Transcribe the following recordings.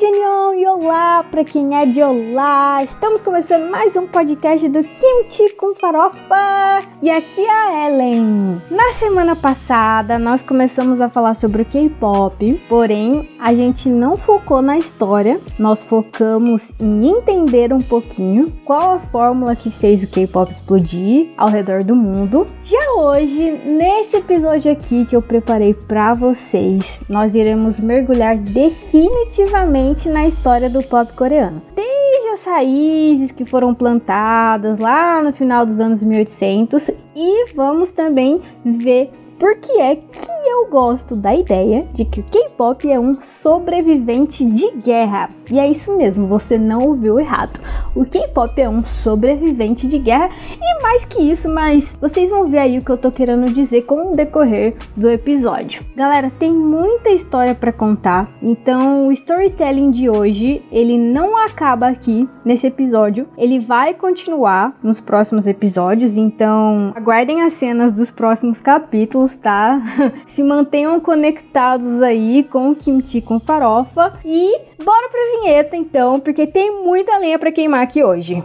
真 녕. E olá para quem é de olá! Estamos começando mais um podcast do Kimchi com Farofa e aqui é a Ellen. Na semana passada nós começamos a falar sobre o K-pop, porém a gente não focou na história, nós focamos em entender um pouquinho qual a fórmula que fez o K-pop explodir ao redor do mundo. Já hoje, nesse episódio aqui que eu preparei para vocês, nós iremos mergulhar definitivamente na história do pop coreano. Desde as raízes que foram plantadas lá no final dos anos 1800 e vamos também ver por que é que eu gosto da ideia de que o K-pop é um sobrevivente de guerra. E é isso mesmo, você não ouviu errado. O K-pop é um sobrevivente de guerra e mais que isso, mas vocês vão ver aí o que eu tô querendo dizer com o decorrer do episódio. Galera, tem muita história para contar, então o storytelling de hoje, ele não acaba aqui nesse episódio, ele vai continuar nos próximos episódios, então aguardem as cenas dos próximos capítulos tá? Se mantenham conectados aí com o kimchi com farofa e bora pra vinheta então, porque tem muita lenha para queimar aqui hoje.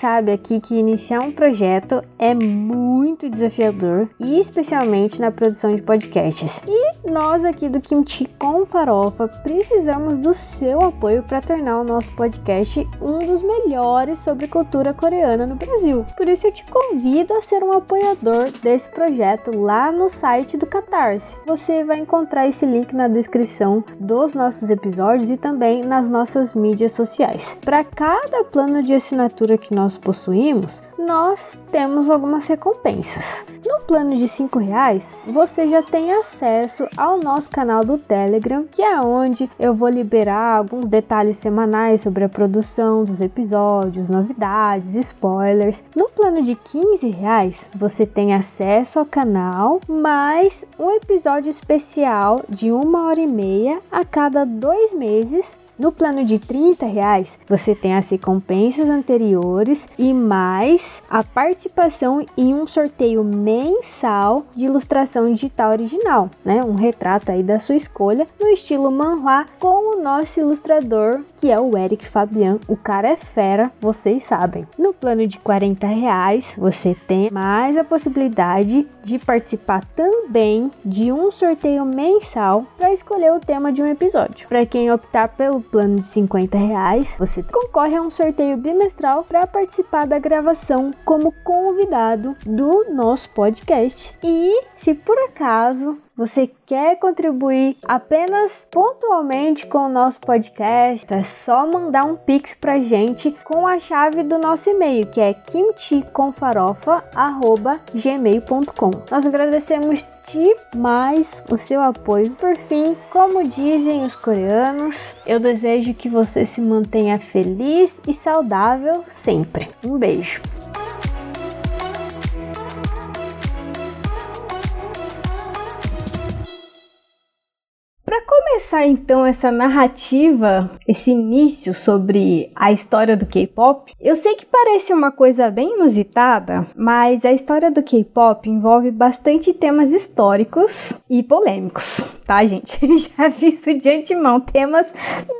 Sabe aqui que iniciar um projeto é muito desafiador e especialmente na produção de podcasts. E nós aqui do Kimchi com Farofa precisamos do seu apoio para tornar o nosso podcast um dos melhores sobre cultura coreana no Brasil. Por isso eu te convido a ser um apoiador desse projeto lá no site do Catarse. Você vai encontrar esse link na descrição dos nossos episódios e também nas nossas mídias sociais. Para cada plano de assinatura que nós nós possuímos, nós temos algumas recompensas. No plano de R$ reais, você já tem acesso ao nosso canal do Telegram, que é onde eu vou liberar alguns detalhes semanais sobre a produção dos episódios, novidades, spoilers. No plano de R$ reais, você tem acesso ao canal, mais um episódio especial de uma hora e meia a cada dois meses no plano de 30 reais, você tem as recompensas anteriores e mais a participação em um sorteio mensal de ilustração digital original, né? Um retrato aí da sua escolha no estilo manhua com o nosso ilustrador, que é o Eric Fabian. O cara é fera, vocês sabem. No plano de 40 reais, você tem mais a possibilidade de participar também de um sorteio mensal para escolher o tema de um episódio. Para quem optar pelo plano de 50 reais, você concorre a um sorteio bimestral para participar da gravação como convidado do nosso podcast. E se por acaso você quer contribuir apenas pontualmente com o nosso podcast, é só mandar um pix pra gente com a chave do nosso e-mail, que é kimchiconfarofa@gmail.com. Nós agradecemos demais o seu apoio. Por fim, como dizem os coreanos, eu desejo que você se mantenha feliz e saudável sempre. Um beijo. Começar então essa narrativa, esse início sobre a história do K-pop, eu sei que parece uma coisa bem inusitada, mas a história do K-pop envolve bastante temas históricos e polêmicos, tá, gente? Já aviso de antemão, temas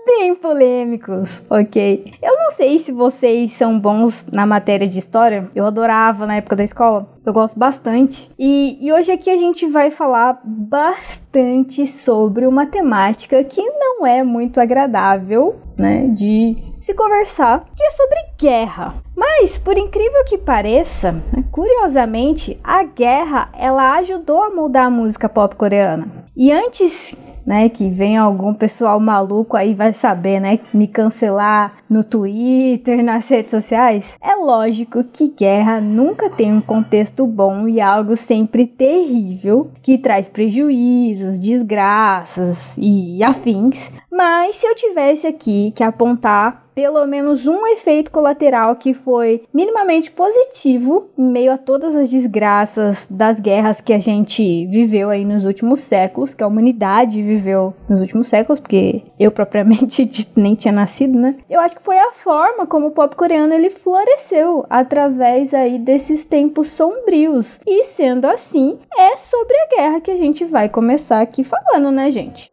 bem polêmicos, ok? Eu não sei se vocês são bons na matéria de história, eu adorava na época da escola, eu gosto bastante. E, e, hoje aqui a gente vai falar bastante sobre uma temática que não é muito agradável, né, de se conversar, que é sobre guerra. Mas, por incrível que pareça, né, curiosamente, a guerra ela ajudou a mudar a música pop coreana. E antes né? Que vem algum pessoal maluco aí vai saber, né? Me cancelar no Twitter, nas redes sociais. É lógico que guerra nunca tem um contexto bom e algo sempre terrível que traz prejuízos, desgraças e afins. Mas se eu tivesse aqui que apontar pelo menos um efeito colateral que foi minimamente positivo em meio a todas as desgraças das guerras que a gente viveu aí nos últimos séculos, que a humanidade viveu nos últimos séculos, porque eu propriamente nem tinha nascido, né? Eu acho que foi a forma como o pop coreano ele floresceu através aí desses tempos sombrios. E sendo assim, é sobre a guerra que a gente vai começar aqui falando, né, gente?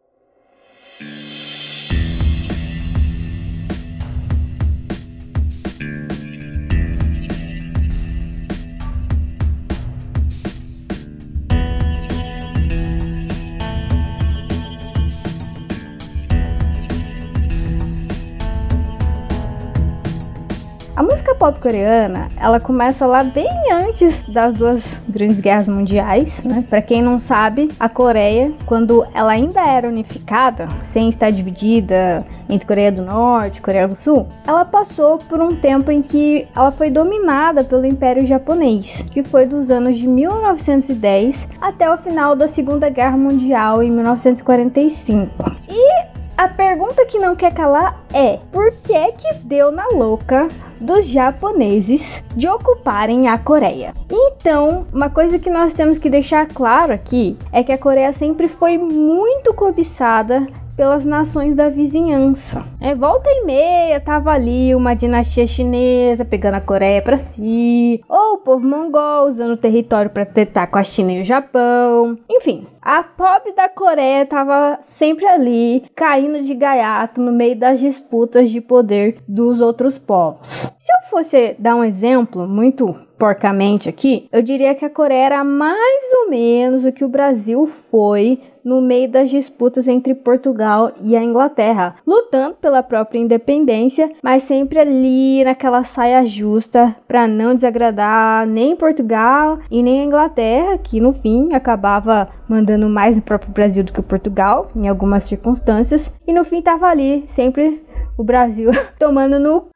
Pop coreana, ela começa lá bem antes das duas grandes guerras mundiais, né? Para quem não sabe, a Coreia, quando ela ainda era unificada, sem estar dividida entre Coreia do Norte e Coreia do Sul, ela passou por um tempo em que ela foi dominada pelo Império Japonês, que foi dos anos de 1910 até o final da Segunda Guerra Mundial em 1945. E a pergunta que não quer calar é: por que que deu na louca dos japoneses de ocuparem a Coreia? Então, uma coisa que nós temos que deixar claro aqui é que a Coreia sempre foi muito cobiçada pelas nações da vizinhança. É, volta e meia tava ali uma dinastia chinesa pegando a Coreia para si, ou o povo mongol usando o território para tretar com a China e o Japão. Enfim, a pobre da Coreia tava sempre ali, caindo de gaiato no meio das disputas de poder dos outros povos. Se eu fosse dar um exemplo muito porcamente aqui, eu diria que a Coreia era mais ou menos o que o Brasil foi no meio das disputas entre Portugal e a Inglaterra, lutando pela própria independência, mas sempre ali naquela saia justa para não desagradar nem Portugal e nem a Inglaterra, que no fim acabava mandando mais no próprio Brasil do que Portugal em algumas circunstâncias, e no fim tava ali sempre o Brasil tomando no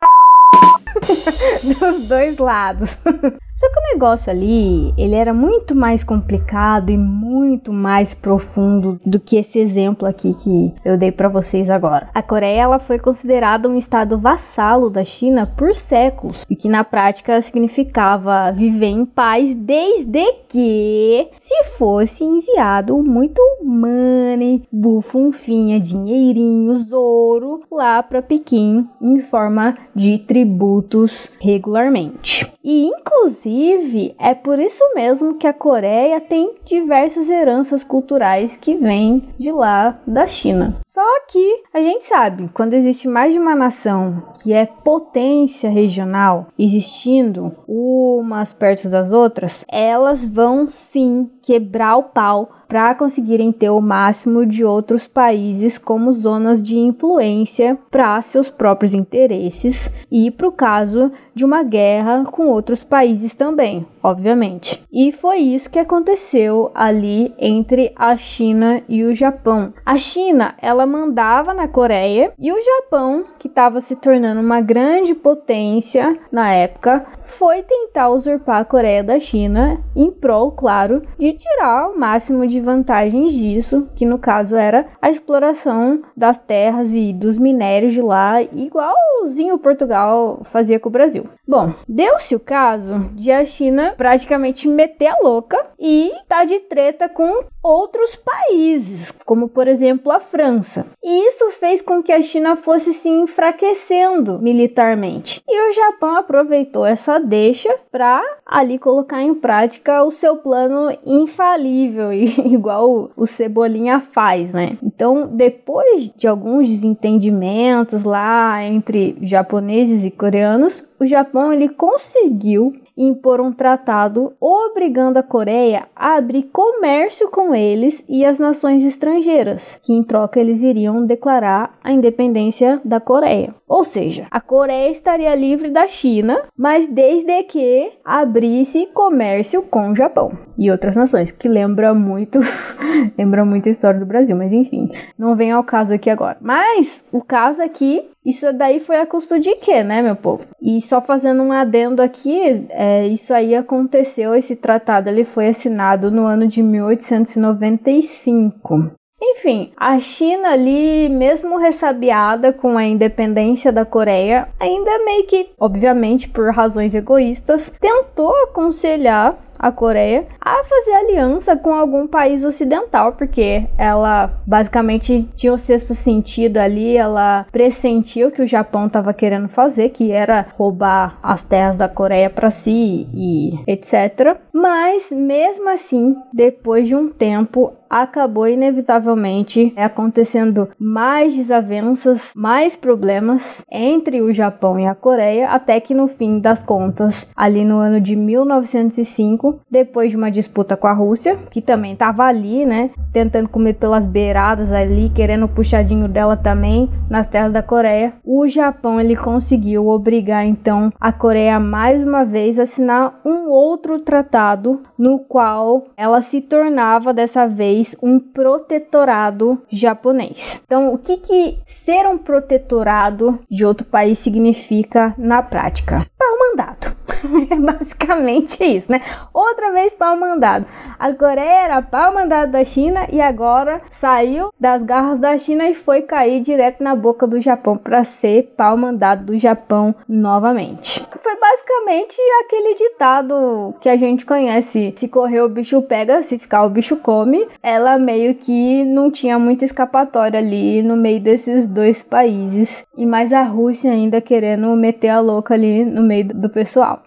dos dois lados. Só que o negócio ali, ele era muito mais complicado e muito mais profundo do que esse exemplo aqui que eu dei para vocês agora. A Coreia ela foi considerada um estado vassalo da China por séculos, e que na prática significava viver em paz desde que se fosse enviado muito money, bufunfinha, dinheirinhos, ouro lá para Pequim em forma de tributos regularmente. E inclusive é por isso mesmo que a Coreia tem diversas heranças culturais que vêm de lá da China. Só que a gente sabe, quando existe mais de uma nação que é potência regional, existindo umas perto das outras, elas vão sim quebrar o pau para conseguirem ter o máximo de outros países como zonas de influência para seus próprios interesses e para o caso de uma guerra com outros países também, obviamente. E foi isso que aconteceu ali entre a China e o Japão. A China, ela mandava na Coreia e o Japão, que estava se tornando uma grande potência na época, foi tentar usurpar a Coreia da China em prol, claro, de tirar o máximo de vantagens disso, que no caso era a exploração das terras e dos minérios de lá, igualzinho Portugal fazia com o Brasil. Bom, deu-se o caso de a China praticamente meter a louca e tá de treta com outros países, como por exemplo a França. E isso fez com que a China fosse se enfraquecendo militarmente. E o Japão aproveitou essa deixa para ali colocar em prática o seu plano infalível, igual o Cebolinha faz, né? Então, depois de alguns desentendimentos lá entre japoneses e coreanos, o Japão ele conseguiu impor um tratado obrigando a Coreia a abrir comércio com eles e as nações estrangeiras, que em troca eles iriam declarar a independência da Coreia. Ou seja, a Coreia estaria livre da China, mas desde que abrisse comércio com o Japão e outras nações, que lembra muito, lembra muito a história do Brasil, mas enfim, não vem ao caso aqui agora. Mas o caso aqui isso daí foi a custo de quê, né, meu povo? E só fazendo um adendo aqui, é, isso aí aconteceu, esse tratado ele foi assinado no ano de 1895. Enfim, a China ali, mesmo ressabiada com a independência da Coreia, ainda meio que, obviamente por razões egoístas, tentou aconselhar a Coreia a fazer aliança com algum país ocidental, porque ela basicamente tinha o sexto sentido ali, ela pressentiu que o Japão estava querendo fazer, que era roubar as terras da Coreia para si e etc. Mas mesmo assim, depois de um tempo, acabou inevitavelmente acontecendo mais desavenças, mais problemas entre o Japão e a Coreia, até que no fim das contas, ali no ano de 1905, depois de uma disputa com a Rússia, que também estava ali, né, tentando comer pelas beiradas ali, querendo o puxadinho dela também nas terras da Coreia, o Japão ele conseguiu obrigar então a Coreia mais uma vez a assinar um outro tratado no qual ela se tornava dessa vez um protetorado japonês. Então, o que, que ser um protetorado de outro país significa na prática? Pau mandado. É basicamente isso, né? Outra vez pau mandado. A Coreia era pau mandado da China e agora saiu das garras da China e foi cair direto na boca do Japão para ser pau mandado do Japão novamente. Basicamente aquele ditado que a gente conhece: se correr o bicho pega, se ficar o bicho come. Ela meio que não tinha muita escapatória ali no meio desses dois países e mais a Rússia ainda querendo meter a louca ali no meio do pessoal.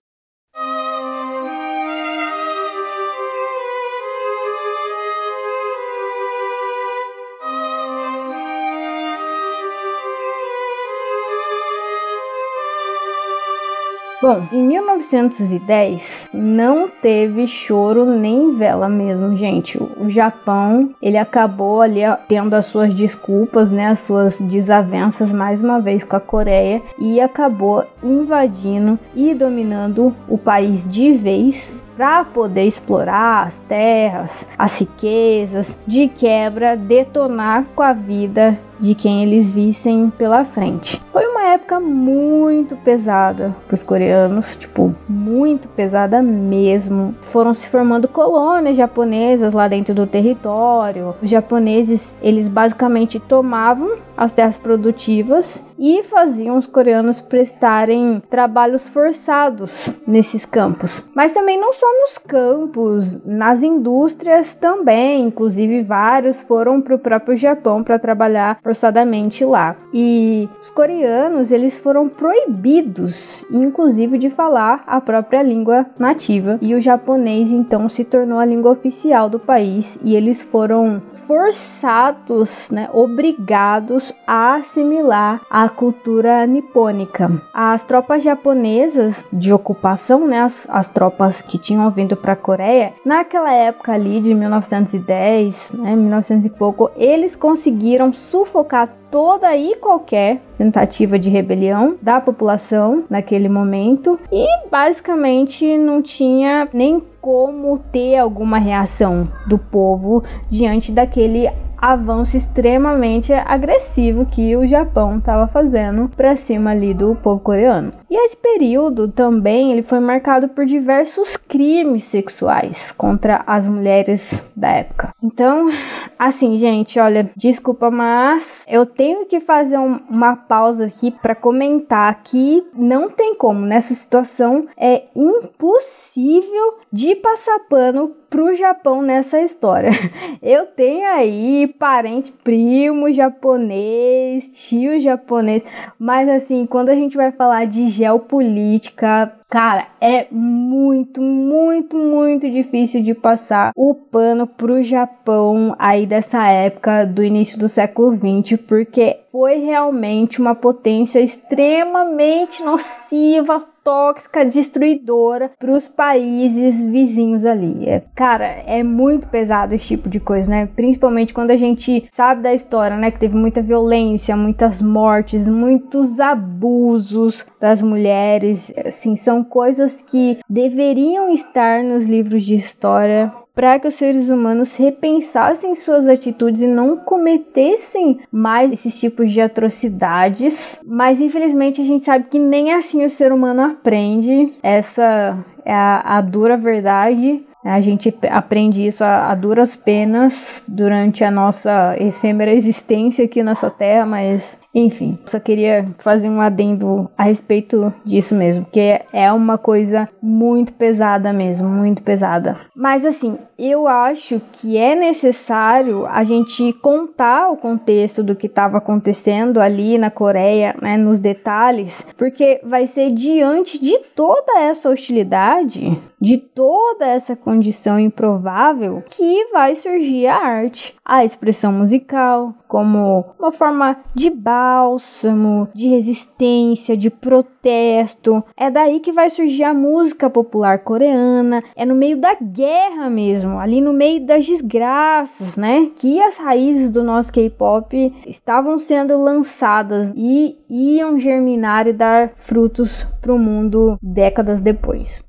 Bom, em 1910 não teve choro nem vela mesmo, gente. O Japão, ele acabou ali tendo as suas desculpas, né, as suas desavenças mais uma vez com a Coreia e acabou invadindo e dominando o país de vez para poder explorar as terras, as riquezas, de quebra detonar com a vida de quem eles vissem pela frente. Foi uma época muito pesada para os coreanos, tipo, muito pesada mesmo. Foram se formando colônias japonesas lá dentro do território. Os japoneses, eles basicamente tomavam as terras produtivas e faziam os coreanos prestarem trabalhos forçados nesses campos. Mas também não só nos campos, nas indústrias também, inclusive vários foram para o próprio Japão para trabalhar forçadamente lá. E os coreanos, eles foram proibidos, inclusive, de falar a própria língua nativa. E o japonês, então, se tornou a língua oficial do país. E eles foram forçados, né, obrigados a assimilar a cultura nipônica. As tropas japonesas de ocupação, né, as, as tropas que tinham vindo para a Coreia, naquela época ali de 1910, né, 1900 e pouco, eles conseguiram sufocar toda e qualquer tentativa de rebelião da população naquele momento e basicamente não tinha nem como ter alguma reação do povo diante daquele avanço extremamente agressivo que o Japão estava fazendo para cima ali do povo coreano. E esse período também ele foi marcado por diversos crimes sexuais contra as mulheres da época. Então, assim, gente, olha, desculpa, mas eu tenho que fazer um, uma pausa aqui para comentar que não tem como nessa situação é impossível de passar pano pro Japão nessa história. Eu tenho aí parente primo japonês, tio japonês, mas assim, quando a gente vai falar de geopolítica, Cara, é muito, muito, muito difícil de passar o pano pro Japão aí dessa época do início do século 20, porque foi realmente uma potência extremamente nociva, tóxica, destruidora para os países vizinhos ali. É, cara, é muito pesado esse tipo de coisa, né? Principalmente quando a gente sabe da história, né? Que teve muita violência, muitas mortes, muitos abusos das mulheres. Assim, são coisas que deveriam estar nos livros de história para que os seres humanos repensassem suas atitudes e não cometessem mais esses tipos de atrocidades. Mas infelizmente a gente sabe que nem assim o ser humano aprende. Essa é a, a dura verdade. A gente aprende isso a, a duras penas durante a nossa efêmera existência aqui nessa terra, mas enfim, só queria fazer um adendo a respeito disso mesmo, porque é uma coisa muito pesada mesmo, muito pesada. Mas assim, eu acho que é necessário a gente contar o contexto do que estava acontecendo ali na Coreia, né, nos detalhes, porque vai ser diante de toda essa hostilidade, de toda essa condição improvável, que vai surgir a arte, a expressão musical, como uma forma de bálsamo, de resistência, de protesto. É daí que vai surgir a música popular coreana, é no meio da guerra mesmo, ali no meio das desgraças, né? Que as raízes do nosso K-pop estavam sendo lançadas e iam germinar e dar frutos para o mundo décadas depois.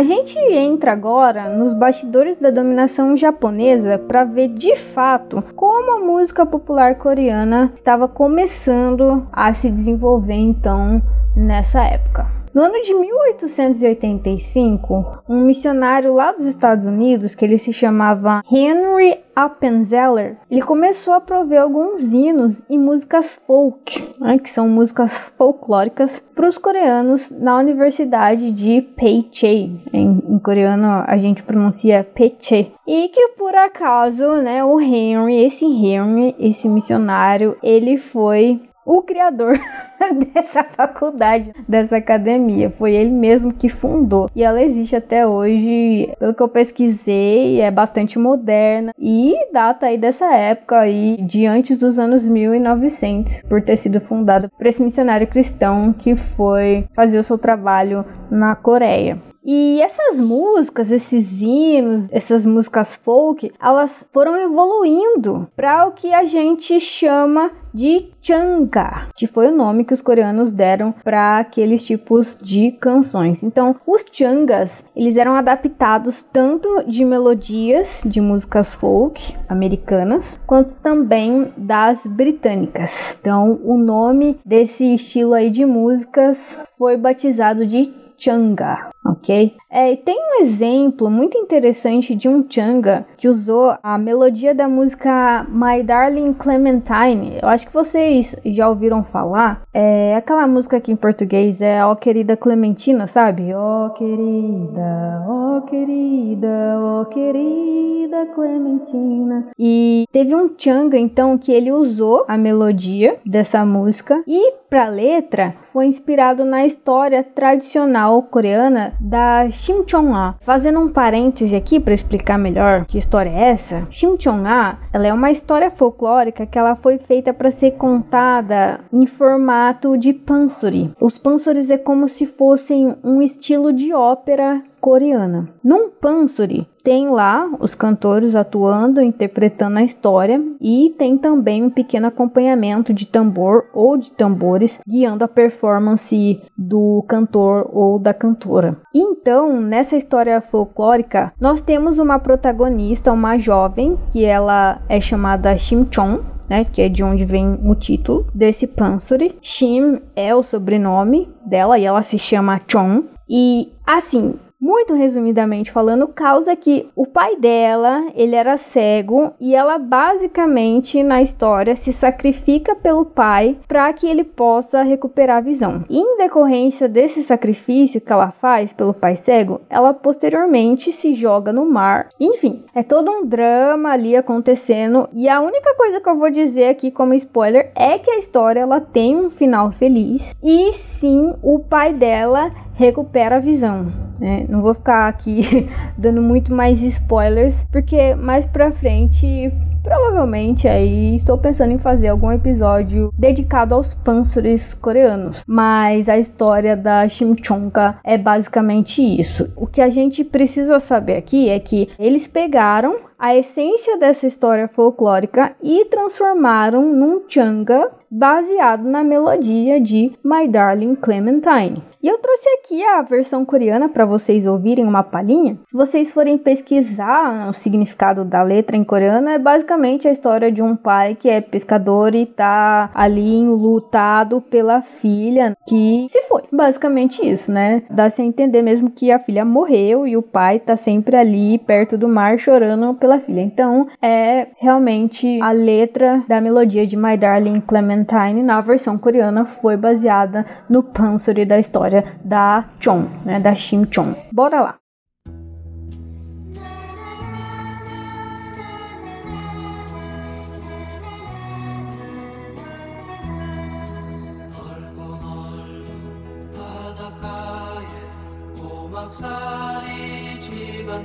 A gente entra agora nos bastidores da dominação japonesa para ver de fato como a música popular coreana estava começando a se desenvolver então nessa época. No ano de 1885, um missionário lá dos Estados Unidos, que ele se chamava Henry Appenzeller, ele começou a prover alguns hinos e músicas folk, né, que são músicas folclóricas, para os coreanos na Universidade de Peiche. Em, em, coreano a gente pronuncia Peiche. E que por acaso, né, o Henry, esse Henry, esse missionário, ele foi o criador dessa faculdade, dessa academia. Foi ele mesmo que fundou. E ela existe até hoje, pelo que eu pesquisei, é bastante moderna e data aí dessa época aí, de antes dos anos 1900, por ter sido fundada por esse missionário cristão que foi fazer o seu trabalho na Coreia. E essas músicas, esses hinos, essas músicas folk, elas foram evoluindo para o que a gente chama de changa, que foi o nome que os coreanos deram para aqueles tipos de canções. Então, os changas, eles eram adaptados tanto de melodias de músicas folk americanas, quanto também das britânicas. Então, o nome desse estilo aí de músicas foi batizado de changa ok? É, tem um exemplo muito interessante de um changa que usou a melodia da música My Darling Clementine. Eu acho que vocês já ouviram falar. É aquela música que em português é Ó oh, Querida Clementina, sabe? Ó oh, querida, ó oh, querida, ó querida Clementina. E teve um changa então que ele usou a melodia dessa música e para letra foi inspirado na história tradicional coreana da Shimchong-a. Fazendo um parêntese aqui para explicar melhor que história é essa, Shimchong-a, ela é uma história folclórica que ela foi feita para ser contada em formato de pansori. Os pansoris é como se fossem um estilo de ópera coreana. Num pansori tem lá os cantores atuando, interpretando a história e tem também um pequeno acompanhamento de tambor ou de tambores guiando a performance do cantor ou da cantora. Então, nessa história folclórica, nós temos uma protagonista, uma jovem, que ela é chamada Shimchon, né, que é de onde vem o título desse pansori. Shim é o sobrenome dela e ela se chama Chon. E assim, muito resumidamente falando, causa que o pai dela, ele era cego e ela basicamente na história se sacrifica pelo pai para que ele possa recuperar a visão. E em decorrência desse sacrifício que ela faz pelo pai cego, ela posteriormente se joga no mar. Enfim, é todo um drama ali acontecendo e a única coisa que eu vou dizer aqui como spoiler é que a história ela tem um final feliz e sim, o pai dela recupera a visão. Né? Não vou ficar aqui dando muito mais spoilers, porque mais pra frente provavelmente aí estou pensando em fazer algum episódio dedicado aos pânsaros coreanos, mas a história da Chimchonga é basicamente isso. O que a gente precisa saber aqui é que eles pegaram a essência dessa história folclórica e transformaram num changa baseado na melodia de My Darling Clementine. E eu trouxe aqui a versão coreana para vocês ouvirem uma palhinha. Se vocês forem pesquisar o significado da letra em coreano, é basicamente a história de um pai que é pescador e tá ali enlutado pela filha que se foi. Basicamente isso, né? Dá-se a entender mesmo que a filha morreu e o pai tá sempre ali perto do mar chorando pela filha. Então, é realmente a letra da melodia de My Darling Clementine na versão coreana foi baseada no pansori da história da Chong, né, da Shim Chong. Bora lá!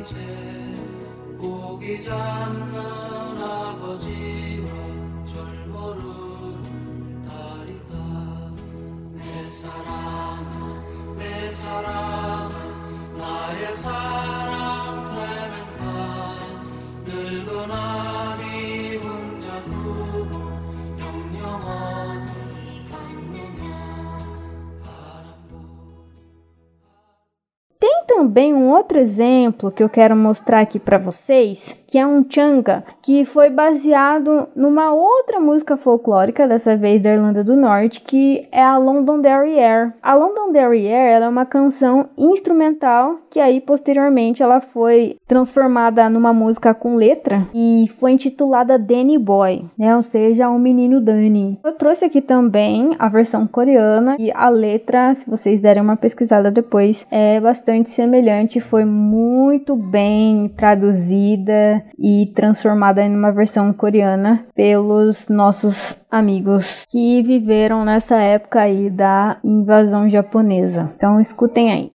고 사랑 나의 사랑 클레멘타 늙은 아비 também um outro exemplo que eu quero mostrar aqui para vocês, que é um changa, que foi baseado numa outra música folclórica, dessa vez da Irlanda do Norte, que é a Londonderry Air. A Londonderry Air é uma canção instrumental que aí posteriormente ela foi transformada numa música com letra e foi intitulada Danny Boy, né? Ou seja, um menino Danny. Eu trouxe aqui também a versão coreana e a letra, se vocês derem uma pesquisada depois, é bastante semelhante, foi muito bem traduzida e transformada em uma versão coreana pelos nossos amigos que viveram nessa época aí da invasão japonesa. Então escutem aí.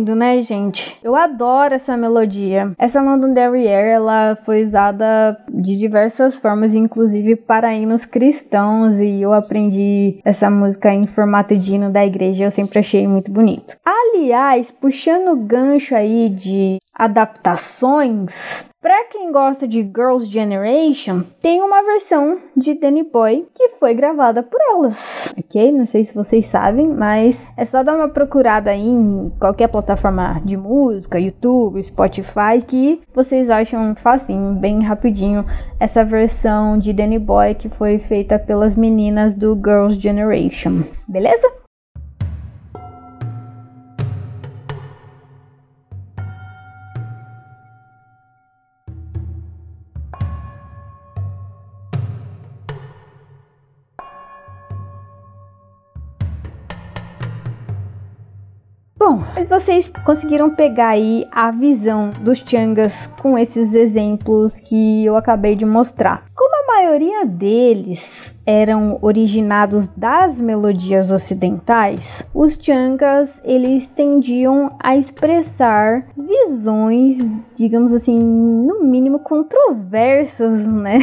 Lindo, né, gente? Eu adoro essa melodia. Essa London Derriere, ela foi usada de diversas formas, inclusive para hinos cristãos, e eu aprendi essa música em formato de hino da igreja, eu sempre achei muito bonito. Aliás, puxando o gancho aí de adaptações, para quem gosta de Girls' Generation, tem uma versão de Danny Boy que foi gravada por elas, ok? Não sei se vocês sabem, mas é só dar uma procurada aí em qualquer plataforma de música, YouTube, Spotify, que vocês acham facinho, bem rapidinho, essa versão de Danny Boy que foi feita pelas meninas do Girls' Generation, beleza? Bom, mas vocês conseguiram pegar aí a visão dos Changas com esses exemplos que eu acabei de mostrar. Como a maioria deles eram originados das melodias ocidentais, os Changas eles tendiam a expressar visões, digamos assim, no mínimo controversas, né?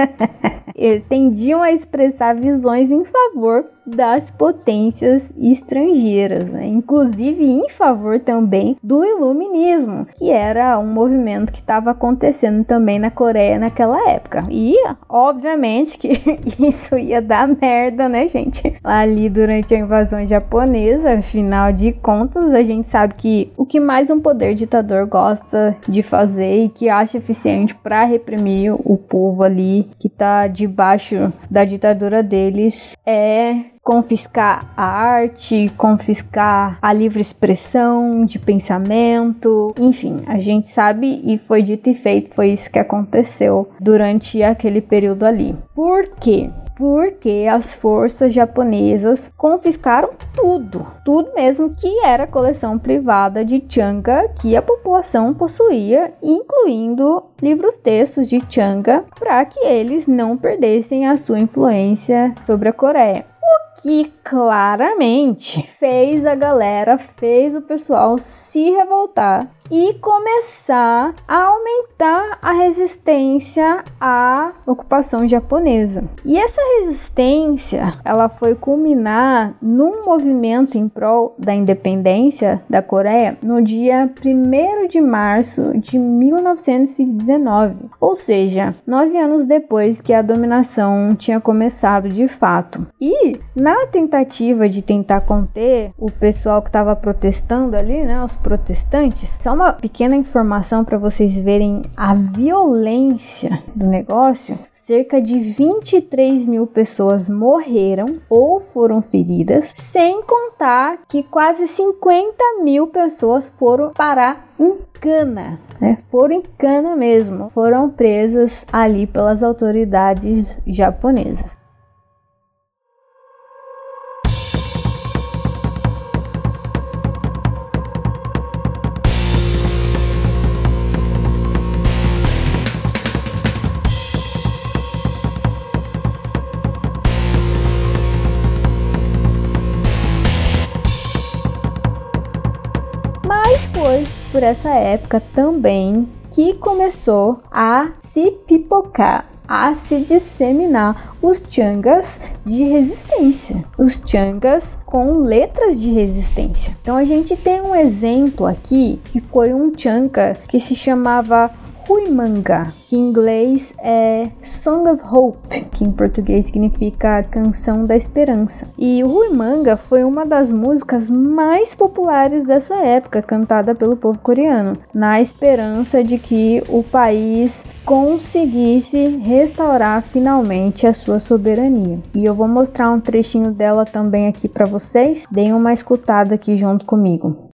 tendiam a expressar visões em favor das potências estrangeiras, né? inclusive em favor também do iluminismo, que era um movimento que estava acontecendo também na Coreia naquela época. E obviamente que isso ia dar merda, né, gente? Ali durante a invasão japonesa, afinal de contas, a gente sabe que o que mais um poder ditador gosta de fazer e que acha eficiente para reprimir o povo ali que tá debaixo da ditadura deles é confiscar a arte, confiscar a livre expressão de pensamento, enfim, a gente sabe e foi dito e feito, foi isso que aconteceu durante aquele período ali. Por quê? Porque as forças japonesas confiscaram tudo, tudo mesmo que era coleção privada de Changa que a população possuía, incluindo livros textos de Changa, para que eles não perdessem a sua influência sobre a Coreia. Que claramente fez a galera, fez o pessoal se revoltar e começar a aumentar a resistência à ocupação japonesa. E essa resistência, ela foi culminar num movimento em prol da independência da Coreia no dia 1 de março de 1919, ou seja, nove anos depois que a dominação tinha começado de fato. E na tentativa de tentar conter o pessoal que estava protestando ali, né, os protestantes, só uma pequena informação para vocês verem a violência do negócio. Cerca de 23 mil pessoas morreram ou foram feridas, sem contar que quase 50 mil pessoas foram parar em cana, né? Foram em cana mesmo, foram presas ali pelas autoridades japonesas. Por essa época também que começou a se pipocar, a se disseminar os changas de resistência, os changas com letras de resistência. Então a gente tem um exemplo aqui que foi um changa que se chamava Huimanga, que em inglês é Song of Hope, que em português significa Canção da Esperança. E o Huimanga foi uma das músicas mais populares dessa época, cantada pelo povo coreano, na esperança de que o país conseguisse restaurar finalmente a sua soberania. E eu vou mostrar um trechinho dela também aqui para vocês. Deem uma escutada aqui junto comigo.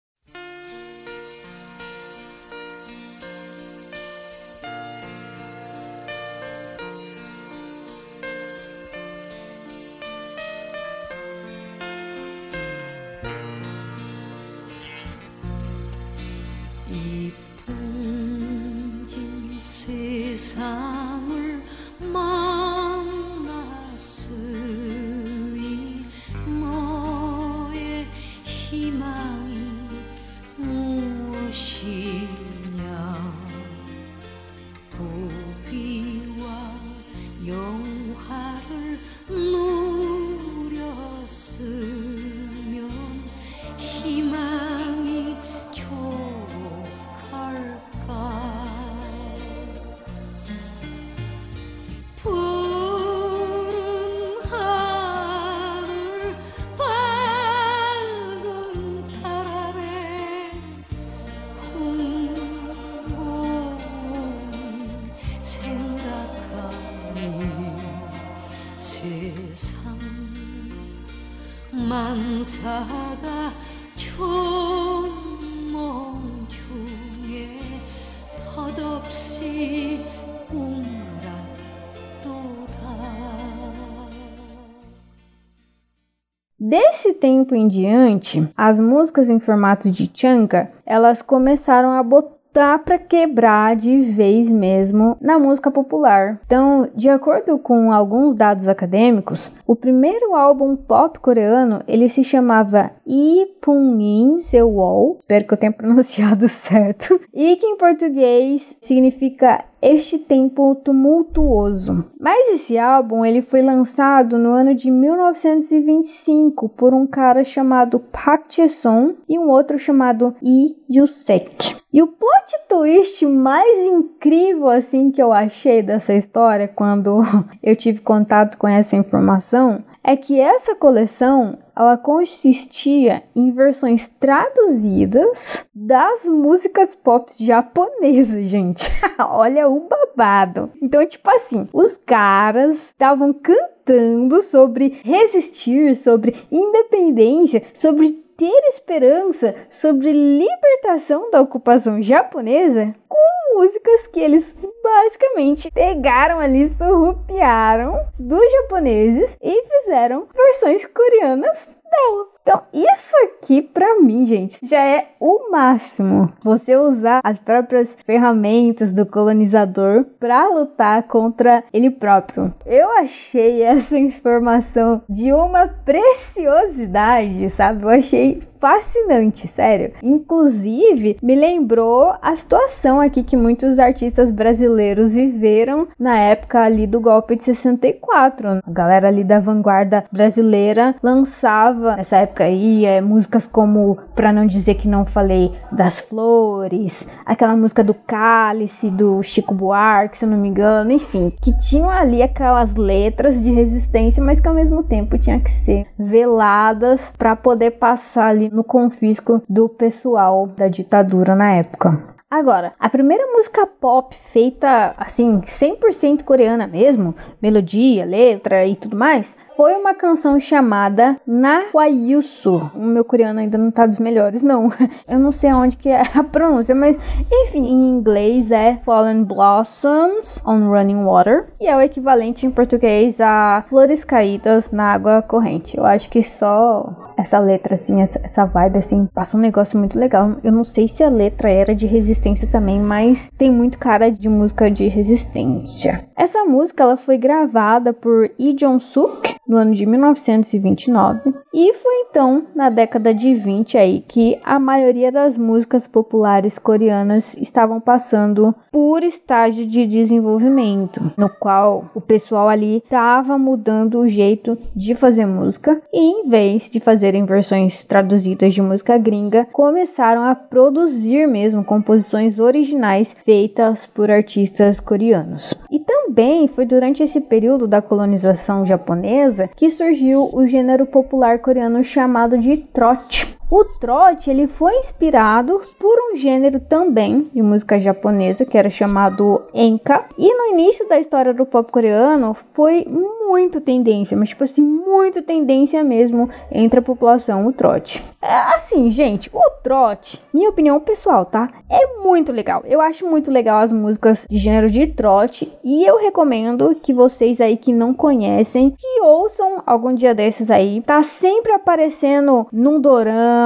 Desse tempo em diante, as músicas em formato de changa, elas começaram a botar dá para quebrar de vez mesmo na música popular. Então, de acordo com alguns dados acadêmicos, o primeiro álbum pop coreano ele se chamava Ipungin Sewol, espero que eu tenha pronunciado certo, e que em português significa este tempo tumultuoso. Mas esse álbum ele foi lançado no ano de 1925 por um cara chamado Park Chae-sung e um outro chamado Lee Yusek. E o plot twist mais incrível assim que eu achei dessa história quando eu tive contato com essa informação é que essa coleção ela consistia em versões traduzidas das músicas pop japonesas, gente. Olha o babado. Então, tipo assim, os caras estavam cantando sobre resistir, sobre independência, sobre ter esperança sobre libertação da ocupação japonesa com músicas que eles basicamente pegaram ali, surrupiaram dos japoneses e fizeram versões coreanas dela. Então, isso aqui para mim, gente, já é o máximo. Você usar as próprias ferramentas do colonizador para lutar contra ele próprio. Eu achei essa informação de uma preciosidade, sabe? Eu achei fascinante, sério. Inclusive, me lembrou a situação aqui que muitos artistas brasileiros viveram na época ali do golpe de 64. A galera ali da vanguarda brasileira lançava nessa época aí é, músicas como Pra Não Dizer Que Não Falei das Flores, aquela música do Cálice, do Chico Buarque, se eu não me engano, enfim, que tinham ali aquelas letras de resistência, mas que ao mesmo tempo tinha que ser veladas para poder passar ali no confisco do pessoal da ditadura na época. Agora, a primeira música pop feita assim, 100% coreana mesmo, melodia, letra e tudo mais, foi uma canção chamada Nawayusu. O meu coreano ainda não tá dos melhores, não. Eu não sei onde que é a pronúncia, mas enfim, em inglês é Fallen Blossoms on Running Water, e é o equivalente em português a Flores Caídas na Água Corrente. Eu acho que só essa letra, assim, essa, essa vibe, assim, passa um negócio muito legal. Eu não sei se a letra era de resistência também, mas tem muito cara de música de resistência. Essa música, ela foi gravada por Lee Jong-suk no ano de 1929 e foi então na década de 20 aí que a maioria das músicas populares coreanas estavam passando por estágio de desenvolvimento, no qual o pessoal ali estava mudando o jeito de fazer música e em vez de fazerem versões traduzidas de música gringa, começaram a produzir mesmo composições originais feitas por artistas coreanos. E também foi durante esse período da colonização japonesa que surgiu o gênero popular coreano chamado de trot. O trot ele foi inspirado por um gênero também de música japonesa que era chamado enka e no início da história do pop coreano foi muito tendência, mas tipo assim muito tendência mesmo entre a população o trote. É, assim, gente, o trote, minha opinião pessoal, tá? É muito legal. Eu acho muito legal as músicas de gênero de trote e eu recomendo que vocês aí que não conhecem que ouçam algum dia desses aí. Tá sempre aparecendo num dorama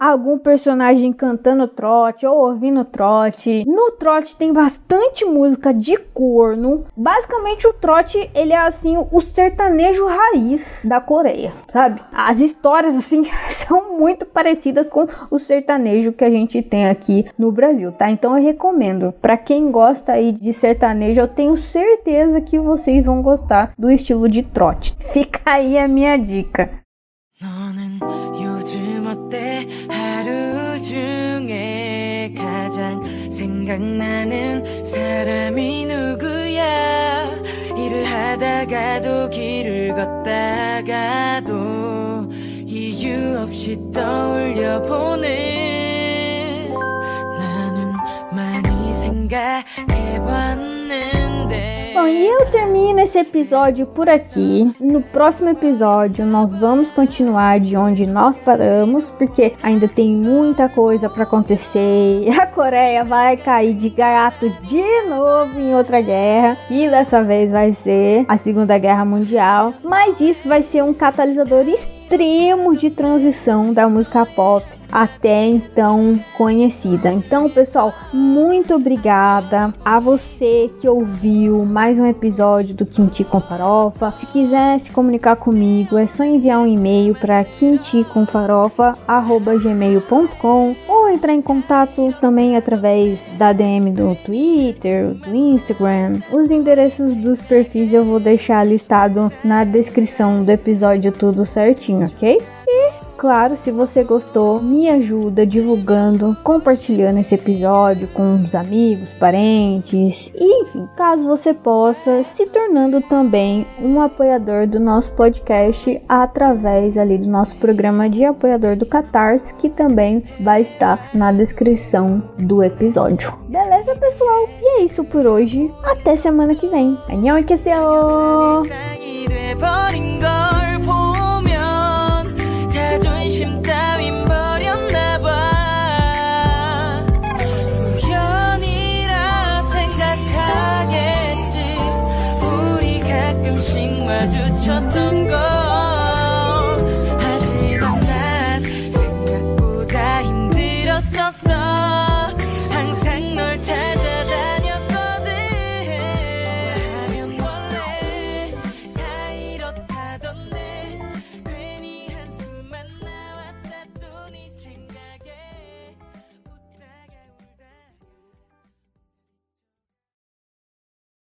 algum personagem cantando trote ou ouvindo trote. No trote tem bastante música de corno. Basicamente o trote, ele é assim o sertanejo raiz da Coreia, sabe? As histórias assim são muito parecidas com o sertanejo que a gente tem aqui no Brasil, tá? Então eu recomendo. Para quem gosta aí de sertanejo, eu tenho certeza que vocês vão gostar do estilo de trote. Fica aí a minha dica. 어때? 하루 중에 가장 생각나는 사람이 누구야? 일을 하다가도 길을 걷다가도 이유 없이 떠올려 보네 나는 많이 생각해봤네 Bom, e eu termino esse episódio por aqui. No próximo episódio, nós vamos continuar de onde nós paramos, porque ainda tem muita coisa para acontecer. A Coreia vai cair de gato de novo em outra guerra, e dessa vez vai ser a Segunda Guerra Mundial. Mas isso vai ser um catalisador extremo de transição da música pop até então conhecida. Então, pessoal, muito obrigada a você que ouviu mais um episódio do Kimchi com Farofa. Se quiser se comunicar comigo, é só enviar um e-mail para kimchiconfarofa@gmail.com ou entrar em contato também através da DM do Twitter, do Instagram. Os endereços dos perfis eu vou deixar listado na descrição do episódio tudo certinho, ok? E Claro, se você gostou, me ajuda divulgando, compartilhando esse episódio com os amigos, parentes, e enfim, caso você possa, se tornando também um apoiador do nosso podcast através ali do nosso programa de apoiador do Catarse, que também vai estar na descrição do episódio. Beleza, pessoal? E é isso por hoje. Até semana que vem. Annyeonghaseyo! 마주쳤던 것.